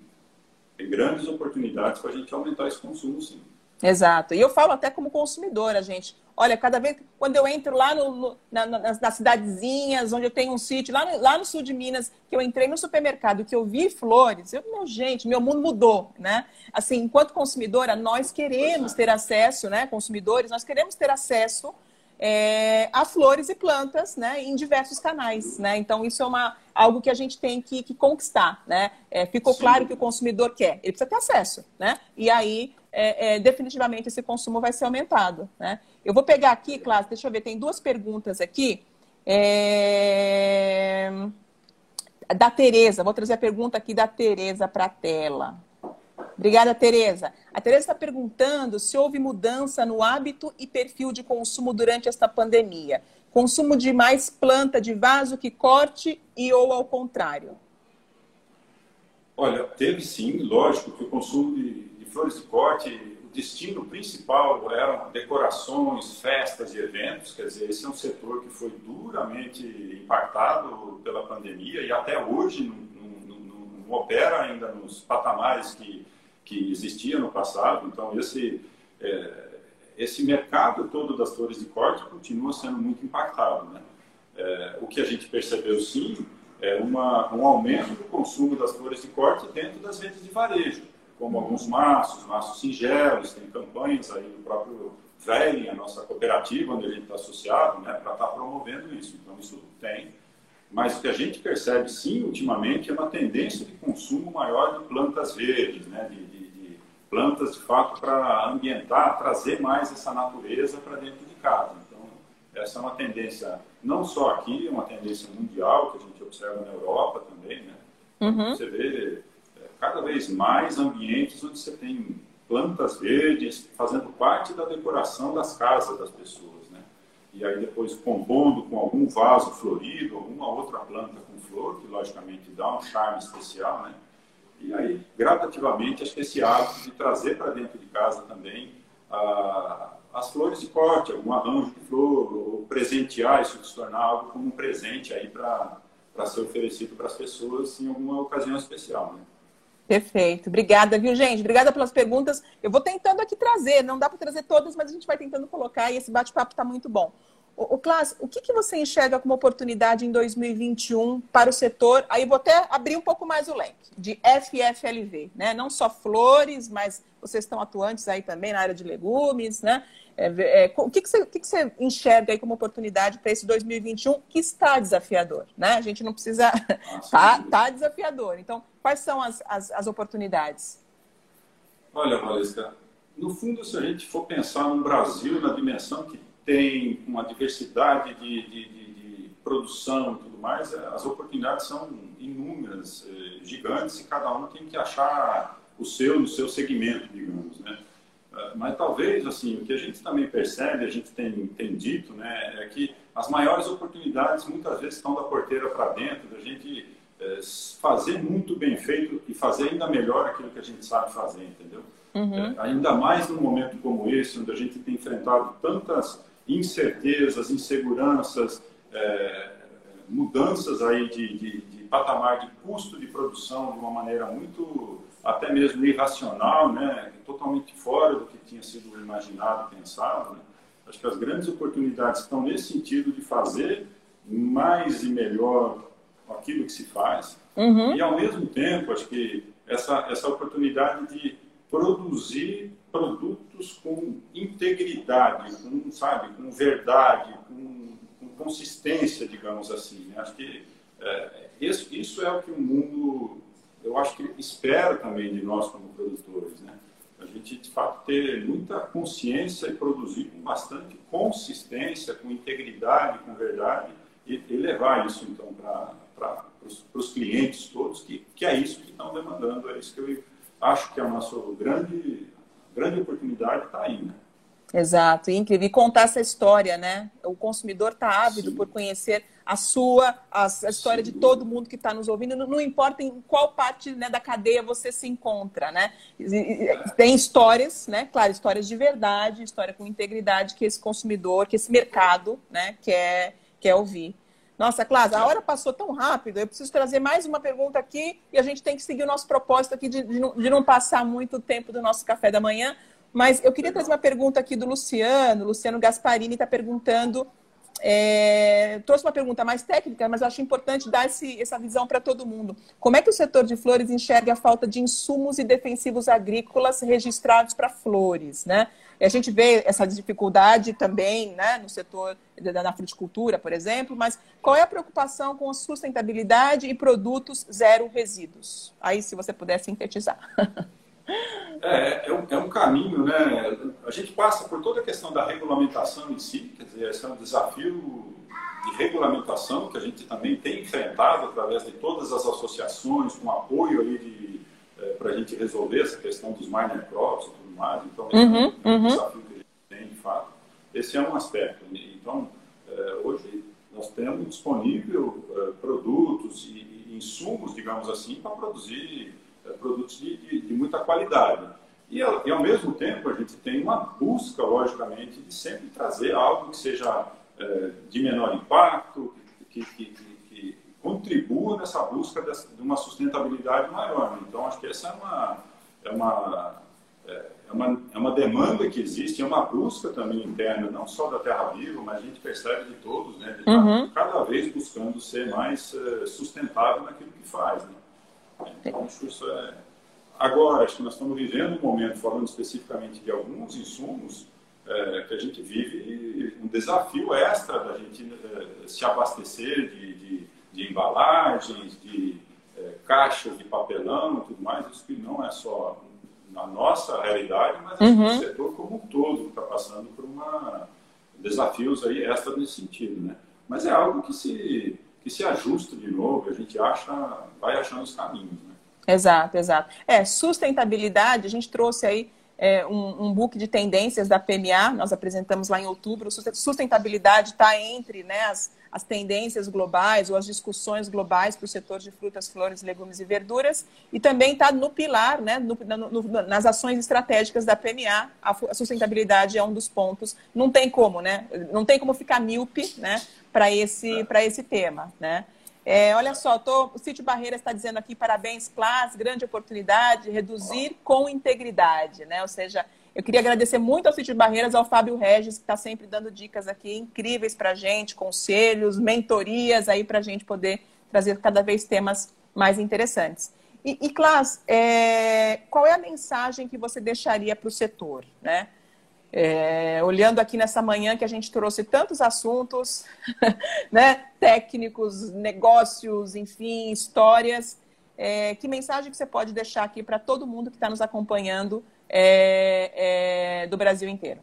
tem grandes oportunidades para a gente aumentar esse consumo, sim. Exato. E eu falo até como consumidora, gente. Olha, cada vez quando eu entro lá no, no, na, nas, nas, cidadezinhas, onde eu tenho um sítio, lá no, lá no sul de Minas, que eu entrei no supermercado, que eu vi flores, eu, meu, gente, meu mundo mudou, né? Assim, enquanto consumidora, nós queremos ter acesso, né? Consumidores, nós queremos ter acesso é, a flores e plantas, né? Em diversos canais, né? Então, isso é uma, algo que a gente tem que, que conquistar, né? É, ficou Sim. claro que o consumidor quer, ele precisa ter acesso, né? E aí, é, é, definitivamente, esse consumo vai ser aumentado, né? Eu vou pegar aqui, Cláudio, deixa eu ver, tem duas perguntas aqui. É... Da Tereza, vou trazer a pergunta aqui da Tereza para a tela. Obrigada, Tereza. A Tereza está perguntando se houve mudança no hábito e perfil de consumo durante esta pandemia. Consumo de mais planta de vaso que corte e ou ao contrário? Olha, teve sim, lógico que o consumo de, de flores de corte, destino principal eram decorações, festas e eventos, quer dizer, esse é um setor que foi duramente impactado pela pandemia e até hoje não, não, não, não opera ainda nos patamares que, que existia no passado. Então, esse, é, esse mercado todo das flores de corte continua sendo muito impactado. Né? É, o que a gente percebeu, sim, é uma, um aumento do consumo das flores de corte dentro das redes de varejo como alguns maços, maços singelos, tem campanhas aí do próprio Velling, a nossa cooperativa, onde a gente está associado, né, para estar tá promovendo isso. Então, isso tem. Mas o que a gente percebe, sim, ultimamente, é uma tendência de consumo maior de plantas verdes, né, de, de, de plantas, de fato, para ambientar, trazer mais essa natureza para dentro de casa. Então, essa é uma tendência, não só aqui, é uma tendência mundial, que a gente observa na Europa também, né? Uhum. Você vê cada vez mais ambientes onde você tem plantas verdes fazendo parte da decoração das casas das pessoas? E aí depois compondo com algum vaso florido, alguma outra planta com flor, que logicamente dá um charme especial, né? E aí, gradativamente, acho que esse hábito de trazer para dentro de casa também ah, as flores de corte, algum arranjo de flor, ou presentear isso, se tornar algo como um presente aí para ser oferecido para as pessoas em alguma ocasião especial, né? Perfeito. Obrigada, viu, gente? Obrigada pelas perguntas. Eu vou tentando aqui trazer, não dá para trazer todas, mas a gente vai tentando colocar e esse bate-papo está muito bom. O, o Clas, o que, que você enxerga como oportunidade em 2021 para o setor? Aí vou até abrir um pouco mais o leque de FFLV, né? Não só flores, mas vocês estão atuantes aí também na área de legumes, né? É, é, o que, que, você, que, que você enxerga aí como oportunidade para esse 2021 que está desafiador, né? A gente não precisa... Está (laughs) tá desafiador. Então, quais são as, as, as oportunidades? Olha, Valesca, no fundo, se a gente for pensar no Brasil, na dimensão que tem uma diversidade de, de, de, de produção e tudo mais, é, as oportunidades são inúmeras, é, gigantes, e cada um tem que achar o seu no seu segmento, digamos, né? É, mas talvez, assim, o que a gente também percebe, a gente tem, tem dito, né, é que as maiores oportunidades muitas vezes estão da porteira para dentro, da gente é, fazer muito bem feito e fazer ainda melhor aquilo que a gente sabe fazer, entendeu? Uhum. É, ainda mais num momento como esse, onde a gente tem enfrentado tantas incertezas, inseguranças, é, mudanças aí de, de, de, patamar de custo de produção de uma maneira muito até mesmo irracional, né, totalmente fora do que tinha sido imaginado, pensado. Né? Acho que as grandes oportunidades estão nesse sentido de fazer mais e melhor aquilo que se faz uhum. e ao mesmo tempo acho que essa essa oportunidade de produzir produtos com integridade, com, sabe, com verdade, com, com consistência, digamos assim. Né? Acho que é, isso, isso é o que o mundo, eu acho que espera também de nós como produtores, né? A gente, de fato, ter muita consciência e produzir com bastante consistência, com integridade, com verdade, e, e levar isso, então, para os clientes todos, que, que é isso que estão demandando, é isso que eu acho que é o nosso grande grande oportunidade está aí, né? Exato, incrível. E contar essa história, né? O consumidor está ávido Sim. por conhecer a sua, a, a história Sim. de todo mundo que está nos ouvindo, não, não, importa em qual parte né, da cadeia você se encontra, né? Tem histórias, né? Claro, histórias de verdade, história com integridade que esse consumidor, que esse mercado, né, quer, quer ouvir. Nossa, Cláudia, a hora passou tão rápido, eu preciso trazer mais uma pergunta aqui e a gente tem que seguir o nosso propósito aqui de, de, não, de não passar muito tempo do nosso café da manhã. Mas eu queria trazer uma pergunta aqui do Luciano. Luciano Gasparini está perguntando. É, trouxe uma pergunta mais técnica, mas acho importante dar esse, essa visão para todo mundo. Como é que o setor de flores enxerga a falta de insumos e defensivos agrícolas registrados para flores? Né? E a gente vê essa dificuldade também né, no setor da, fruticultura, por exemplo, mas qual é a preocupação com sustentabilidade e produtos zero resíduos? Aí, se você puder sintetizar. (laughs) É, é um, é um, caminho, né? A gente passa por toda a questão da regulamentação em si, quer dizer, esse é um desafio de regulamentação que a gente também tem enfrentado através de todas as associações, com apoio aí é, para a gente resolver essa questão dos minor crops Então, uhum, é um uhum. desafio que a gente tem, de fato. Esse é um aspecto. Então, é, hoje nós temos disponível é, produtos e, insumos, digamos assim, para produzir é, produtos de, de, de, muita qualidade. E, e, ao mesmo tempo, a gente tem uma busca, logicamente, de sempre trazer algo que seja de menor impacto, que, que, que, contribua nessa busca de uma sustentabilidade maior. Então, acho que essa é uma, é uma, é uma, é uma demanda que existe, é uma busca também interna, não só da Terra Viva, mas a gente percebe de todos, né? De uhum. cada vez buscando ser mais é, sustentável naquilo que faz. Né? Então, acho que isso é Agora, acho que nós estamos vivendo um momento, falando especificamente de alguns insumos, é, que a gente vive um desafio extra da gente é, se abastecer de, de, de embalagens, de é, caixas de papelão e tudo mais. Isso que não é só na nossa realidade, mas uhum. no setor como um todo que está passando por uma, desafios aí extra nesse sentido, né? Mas é algo que se, que se ajusta de novo, a gente acha, vai achando os caminhos, né? Exato, exato. É, sustentabilidade, a gente trouxe aí é, um, um, book de tendências da PMA, nós apresentamos lá em outubro. Sustentabilidade está entre né, as, as tendências globais ou as discussões globais para o setor de frutas, flores, legumes e verduras, e também está no pilar, né, no, no, nas ações estratégicas da PMA. A, sustentabilidade é um dos pontos. Não tem como, né? Não tem como ficar míope né, para esse, esse tema. Né? É, olha só, tô, o Sítio Barreira está dizendo aqui, parabéns, Plas, grande oportunidade, reduzir com integridade, né? Ou seja, eu queria agradecer muito ao Sítio Barreiras, ao Fábio Regis, que está sempre dando dicas aqui incríveis para a gente, conselhos, mentorias aí para a gente poder trazer cada vez temas mais interessantes. E, e Clas, é, qual é a mensagem que você deixaria para o setor, né? É, olhando aqui nessa manhã que a gente trouxe tantos assuntos, (laughs) né, técnicos, negócios, enfim, histórias, é, que mensagem que você pode deixar aqui para todo mundo que está nos acompanhando é, é, do Brasil inteiro?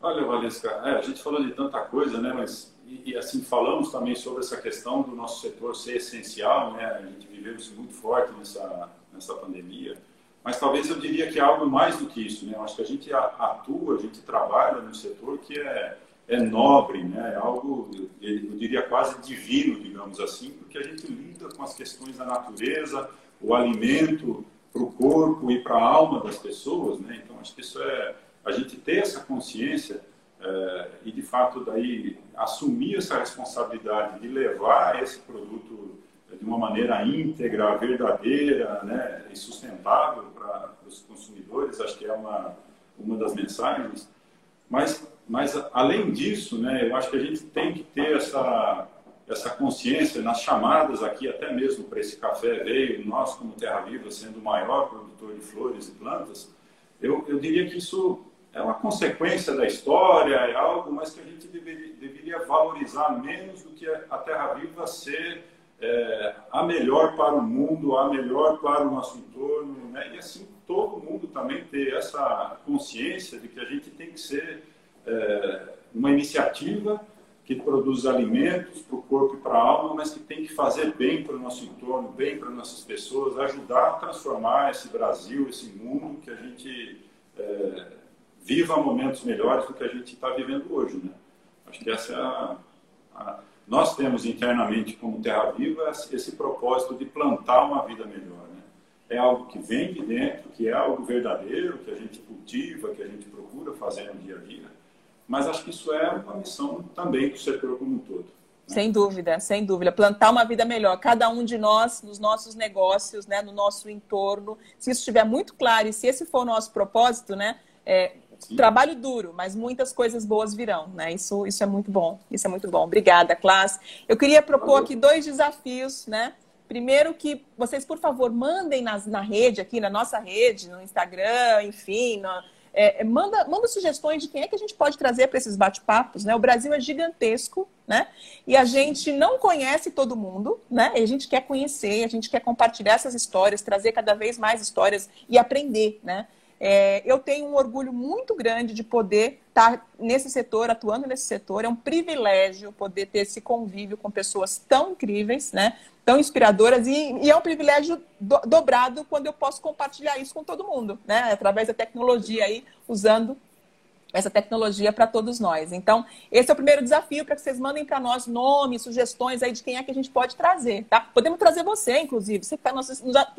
Olha, Valesca, é, a gente falou de tanta coisa, né, mas e, e, assim falamos também sobre essa questão do nosso setor ser essencial, né? A gente viveu isso muito forte nessa nessa pandemia. Mas talvez eu diria que é algo mais do que isso, né? Eu acho que a gente atua, a gente trabalha no setor que é, é nobre, né? É algo, eu diria quase divino, digamos assim, porque a gente lida com as questões da natureza, o alimento para o corpo e para a alma das pessoas, né? Então acho que isso é a gente ter essa consciência é, e de fato daí assumir essa responsabilidade de levar esse produto de uma maneira íntegra, verdadeira né, e sustentável para os consumidores, acho que é uma, uma das mensagens. Mas, mas, além disso, né, eu acho que a gente tem que ter essa, essa consciência nas chamadas aqui, até mesmo para esse café veio, nós como Terra Viva, sendo o maior produtor de flores e plantas, eu, eu diria que isso é uma consequência da história, é algo, mas que a gente deveria, deveria valorizar menos do que a Terra Viva ser é, a melhor para o mundo, a melhor para o nosso entorno, né? e assim todo mundo também ter essa consciência de que a gente tem que ser é, uma iniciativa que produz alimentos para o corpo e para a alma, mas que tem que fazer bem para o nosso entorno, bem para nossas pessoas, ajudar a transformar esse Brasil, esse mundo, que a gente é, viva momentos melhores do que a gente está vivendo hoje. Né? Acho que essa é a, a nós temos internamente como Terra Viva esse propósito de plantar uma vida melhor. Né? É algo que vem de dentro, que é algo verdadeiro, que a gente cultiva, que a gente procura fazer no dia a dia. Mas acho que isso é uma missão também do setor como um todo. Né? Sem dúvida, sem dúvida. Plantar uma vida melhor. Cada um de nós, nos nossos negócios, né, no nosso entorno. Se isso estiver muito claro e se esse for o nosso propósito, né, é, Trabalho duro, mas muitas coisas boas virão, né? Isso, isso é muito bom. Isso é muito bom. Obrigada, classe. Eu queria propor aqui dois desafios, né? Primeiro que vocês, por favor, mandem nas, na rede aqui, na nossa rede, no Instagram, enfim, no, é, é manda, manda sugestões de quem é que a gente pode trazer para esses bate-papos, né? O Brasil é gigantesco, né? E a gente não conhece todo mundo, né? E a gente quer conhecer, a gente quer compartilhar essas histórias, trazer cada vez mais histórias e aprender, né? É, eu tenho um orgulho muito grande de poder estar nesse setor, atuando nesse setor. É um privilégio poder ter esse convívio com pessoas tão incríveis, né? tão inspiradoras, e, e é um privilégio do, dobrado quando eu posso compartilhar isso com todo mundo, né? através da tecnologia aí, usando essa tecnologia para todos nós. Então, esse é o primeiro desafio para que vocês mandem para nós nomes, sugestões aí de quem é que a gente pode trazer, tá? Podemos trazer você, inclusive, você que está nos,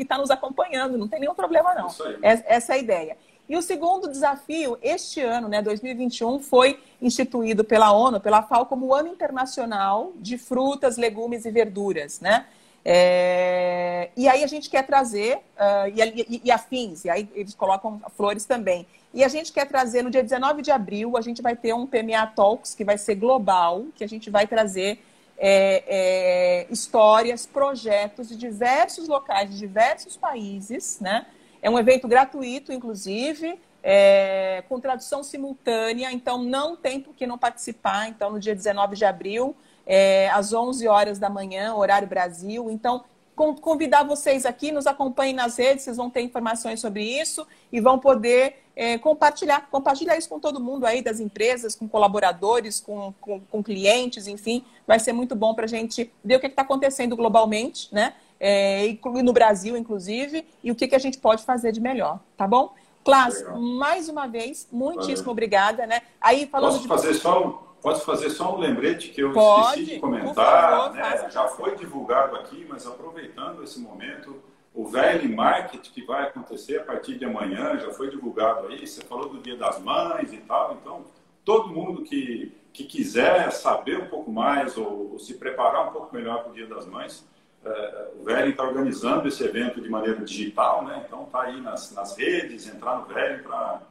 tá nos, acompanhando, não tem nenhum problema não. Essa é a ideia. E o segundo desafio, este ano, né, 2021, foi instituído pela ONU, pela FAO, como o Ano Internacional de Frutas, Legumes e Verduras, né? É... E aí a gente quer trazer, uh, e, e, e, afins, e aí eles colocam flores também. E a gente quer trazer, no dia 19 de abril, a gente vai ter um PMA Talks, que vai ser global, que a gente vai trazer é, é, histórias, projetos de diversos locais, de diversos países, né? É um evento gratuito, inclusive, é, com tradução simultânea, então não tem por que não participar. Então, no dia 19 de abril, é, às 11 horas da manhã, horário Brasil. Então, convidar vocês aqui, nos acompanhem nas redes, vocês vão ter informações sobre isso e vão poder é, compartilhar, compartilhar isso com todo mundo aí, das empresas, com colaboradores, com, com, com clientes, enfim, vai ser muito bom para a gente ver o que está acontecendo globalmente, né? É, no Brasil, inclusive, e o que, que a gente pode fazer de melhor, tá bom? Clás, mais uma vez, muitíssimo Valeu. obrigada, né? Aí falando Posso de... fazer só Posso fazer só um lembrete que eu Pode, esqueci de comentar, favor, né? já foi divulgado aqui, mas aproveitando esse momento, o Velho Market que vai acontecer a partir de amanhã, já foi divulgado aí, você falou do Dia das Mães e tal, então todo mundo que, que quiser saber um pouco mais ou, ou se preparar um pouco melhor para o Dia das Mães, é, o Velho está organizando esse evento de maneira digital, né? então está aí nas, nas redes, entrar no Velho para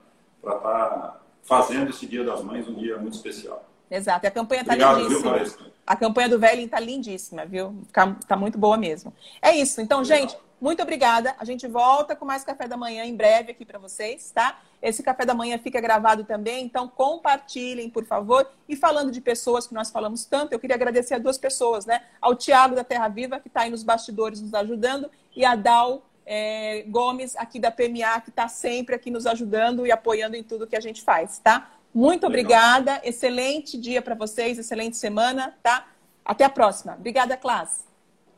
estar tá fazendo esse Dia das Mães um dia muito especial. Exato. E a campanha está lindíssima. Viu, a campanha do Velho está lindíssima, viu? Está muito boa mesmo. É isso. Então, Legal. gente, muito obrigada. A gente volta com mais café da manhã em breve aqui para vocês, tá? Esse café da manhã fica gravado também, então compartilhem, por favor. E falando de pessoas que nós falamos tanto, eu queria agradecer a duas pessoas, né? Ao Tiago da Terra Viva, que está aí nos bastidores nos ajudando, e a Dal é, Gomes, aqui da PMA, que está sempre aqui nos ajudando e apoiando em tudo que a gente faz, tá? Muito Legal. obrigada. Excelente dia para vocês, excelente semana, tá? Até a próxima. Obrigada, classe.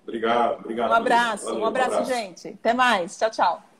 Obrigado, obrigado. Um abraço, Valeu, um abraço, um abraço, gente. Até mais. Tchau, tchau.